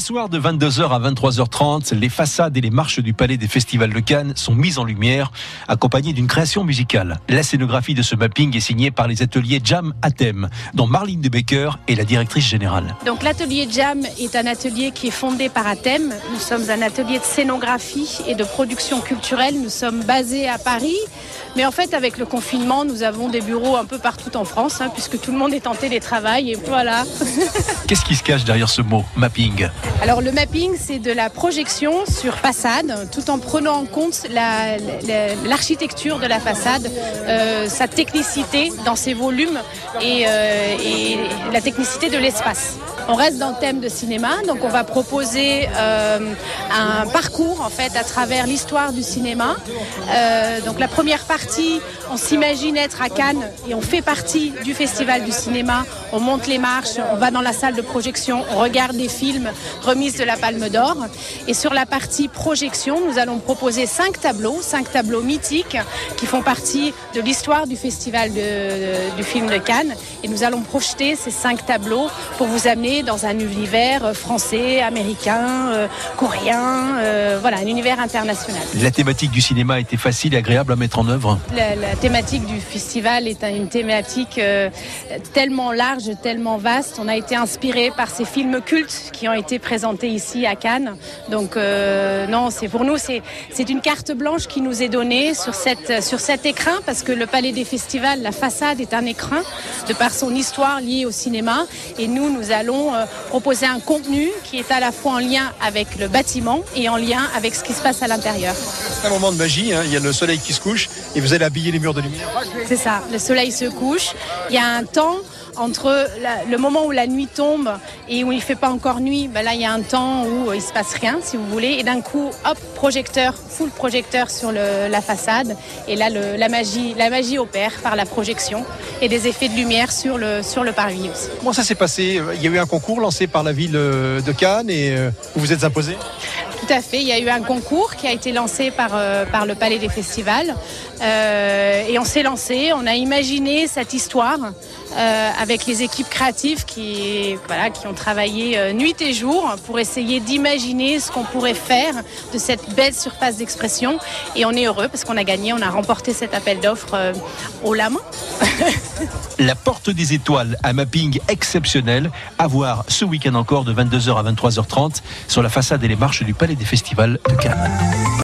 les soirs de 22h à 23h30, les façades et les marches du Palais des Festivals de Cannes sont mises en lumière, accompagnées d'une création musicale. La scénographie de ce mapping est signée par les ateliers Jam à dont Marlene de Becker est la directrice générale. Donc l'atelier Jam est un atelier qui est fondé par Athème. Nous sommes un atelier de scénographie et de production culturelle. Nous sommes basés à Paris. Mais en fait, avec le confinement, nous avons des bureaux un peu partout en France, hein, puisque tout le monde est en télétravail. Et voilà. Qu'est-ce qui se cache derrière ce mot, mapping? Alors le mapping, c'est de la projection sur façade, tout en prenant en compte l'architecture la, de la façade, euh, sa technicité dans ses volumes et, euh, et la technicité de l'espace. On reste dans le thème de cinéma, donc on va proposer euh, un parcours en fait à travers l'histoire du cinéma. Euh, donc la première partie, on s'imagine être à Cannes et on fait partie du festival du cinéma. On monte les marches, on va dans la salle de projection, on regarde des films, remise de la Palme d'Or. Et sur la partie projection, nous allons proposer cinq tableaux, cinq tableaux mythiques qui font partie de l'histoire du festival du film de Cannes. Et nous allons projeter ces cinq tableaux pour vous amener dans un univers euh, français, américain, euh, coréen, euh, voilà, un univers international. La thématique du cinéma été facile et agréable à mettre en œuvre La, thématique du festival est une thématique tellement large, tellement vaste. On a été inspiré par ces films cultes qui ont été présentés ici à Cannes. Donc non, c'est pour nous, c'est une carte blanche qui nous est donnée sur, cette, sur cet écrin parce que le Palais des Festivals, la façade est un écrin de par son histoire liée au cinéma. Et nous, nous allons euh, proposer un contenu qui est à la fois en lien avec le bâtiment et en lien avec ce qui se passe à l'intérieur. C'est un moment de magie, hein. il y a le soleil qui se couche et vous allez habiller les murs de lumière. C'est ça, le soleil se couche, il y a un temps entre le moment où la nuit tombe et où il ne fait pas encore nuit, ben là il y a un temps où il se passe rien si vous voulez et d'un coup hop projecteur, full projecteur sur la façade et là la magie, la magie opère par la projection et des effets de lumière sur le sur le parvis aussi. Comment ça s'est passé? Il y a eu un concours lancé par la ville de Cannes et euh, vous vous êtes imposé? Tout à fait. Il y a eu un concours qui a été lancé par, euh, par le Palais des Festivals. Euh, et on s'est lancé, on a imaginé cette histoire euh, avec les équipes créatives qui, ont travaillé nuit et jour pour essayer d'imaginer ce qu'on pourrait faire de cette belle surface d'expression. Et on est heureux parce qu'on a gagné, on a remporté cet appel d'offres au la main. La porte des étoiles, un mapping exceptionnel à voir ce week-end encore de 22h à 23h30 sur la façade et les marches du Palais des Festivals de Cannes.